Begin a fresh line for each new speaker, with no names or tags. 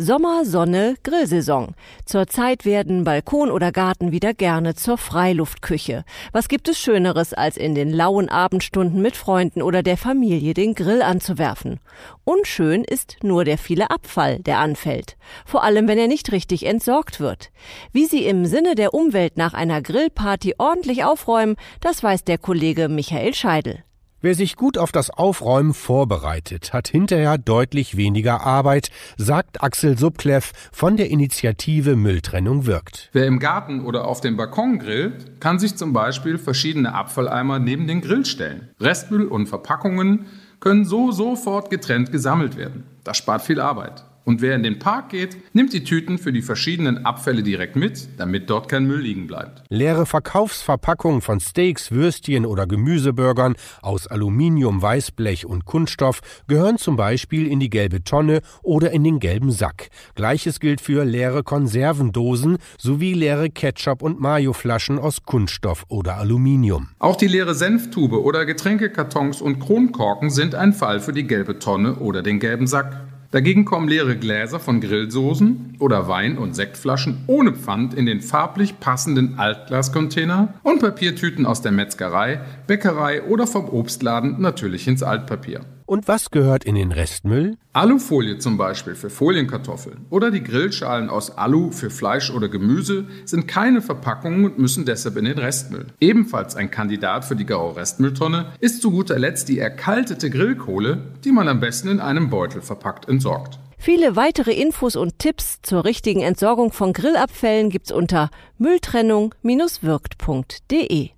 Sommer, Sonne, Grillsaison. Zurzeit werden Balkon oder Garten wieder gerne zur Freiluftküche. Was gibt es Schöneres, als in den lauen Abendstunden mit Freunden oder der Familie den Grill anzuwerfen? Unschön ist nur der viele Abfall, der anfällt. Vor allem, wenn er nicht richtig entsorgt wird. Wie Sie im Sinne der Umwelt nach einer Grillparty ordentlich aufräumen, das weiß der Kollege Michael Scheidel.
Wer sich gut auf das Aufräumen vorbereitet, hat hinterher deutlich weniger Arbeit, sagt Axel Subkleff von der Initiative Mülltrennung wirkt.
Wer im Garten oder auf dem Balkon grillt, kann sich zum Beispiel verschiedene Abfalleimer neben den Grill stellen. Restmüll und Verpackungen können so sofort getrennt gesammelt werden. Das spart viel Arbeit. Und wer in den Park geht, nimmt die Tüten für die verschiedenen Abfälle direkt mit, damit dort kein Müll liegen bleibt.
Leere Verkaufsverpackungen von Steaks, Würstchen oder Gemüseburgern aus Aluminium, Weißblech und Kunststoff gehören zum Beispiel in die gelbe Tonne oder in den gelben Sack. Gleiches gilt für leere Konservendosen sowie leere Ketchup- und Majoflaschen aus Kunststoff oder Aluminium.
Auch die leere Senftube oder Getränkekartons und Kronkorken sind ein Fall für die gelbe Tonne oder den gelben Sack. Dagegen kommen leere Gläser von Grillsoßen oder Wein- und Sektflaschen ohne Pfand in den farblich passenden Altglascontainer und Papiertüten aus der Metzgerei, Bäckerei oder vom Obstladen natürlich ins Altpapier.
Und was gehört in den Restmüll?
Alufolie zum Beispiel für Folienkartoffeln oder die Grillschalen aus Alu für Fleisch oder Gemüse sind keine Verpackungen und müssen deshalb in den Restmüll. Ebenfalls ein Kandidat für die graue Restmülltonne ist zu guter Letzt die erkaltete Grillkohle, die man am besten in einem Beutel verpackt entsorgt.
Viele weitere Infos und Tipps zur richtigen Entsorgung von Grillabfällen gibt's unter mülltrennung-wirkt.de.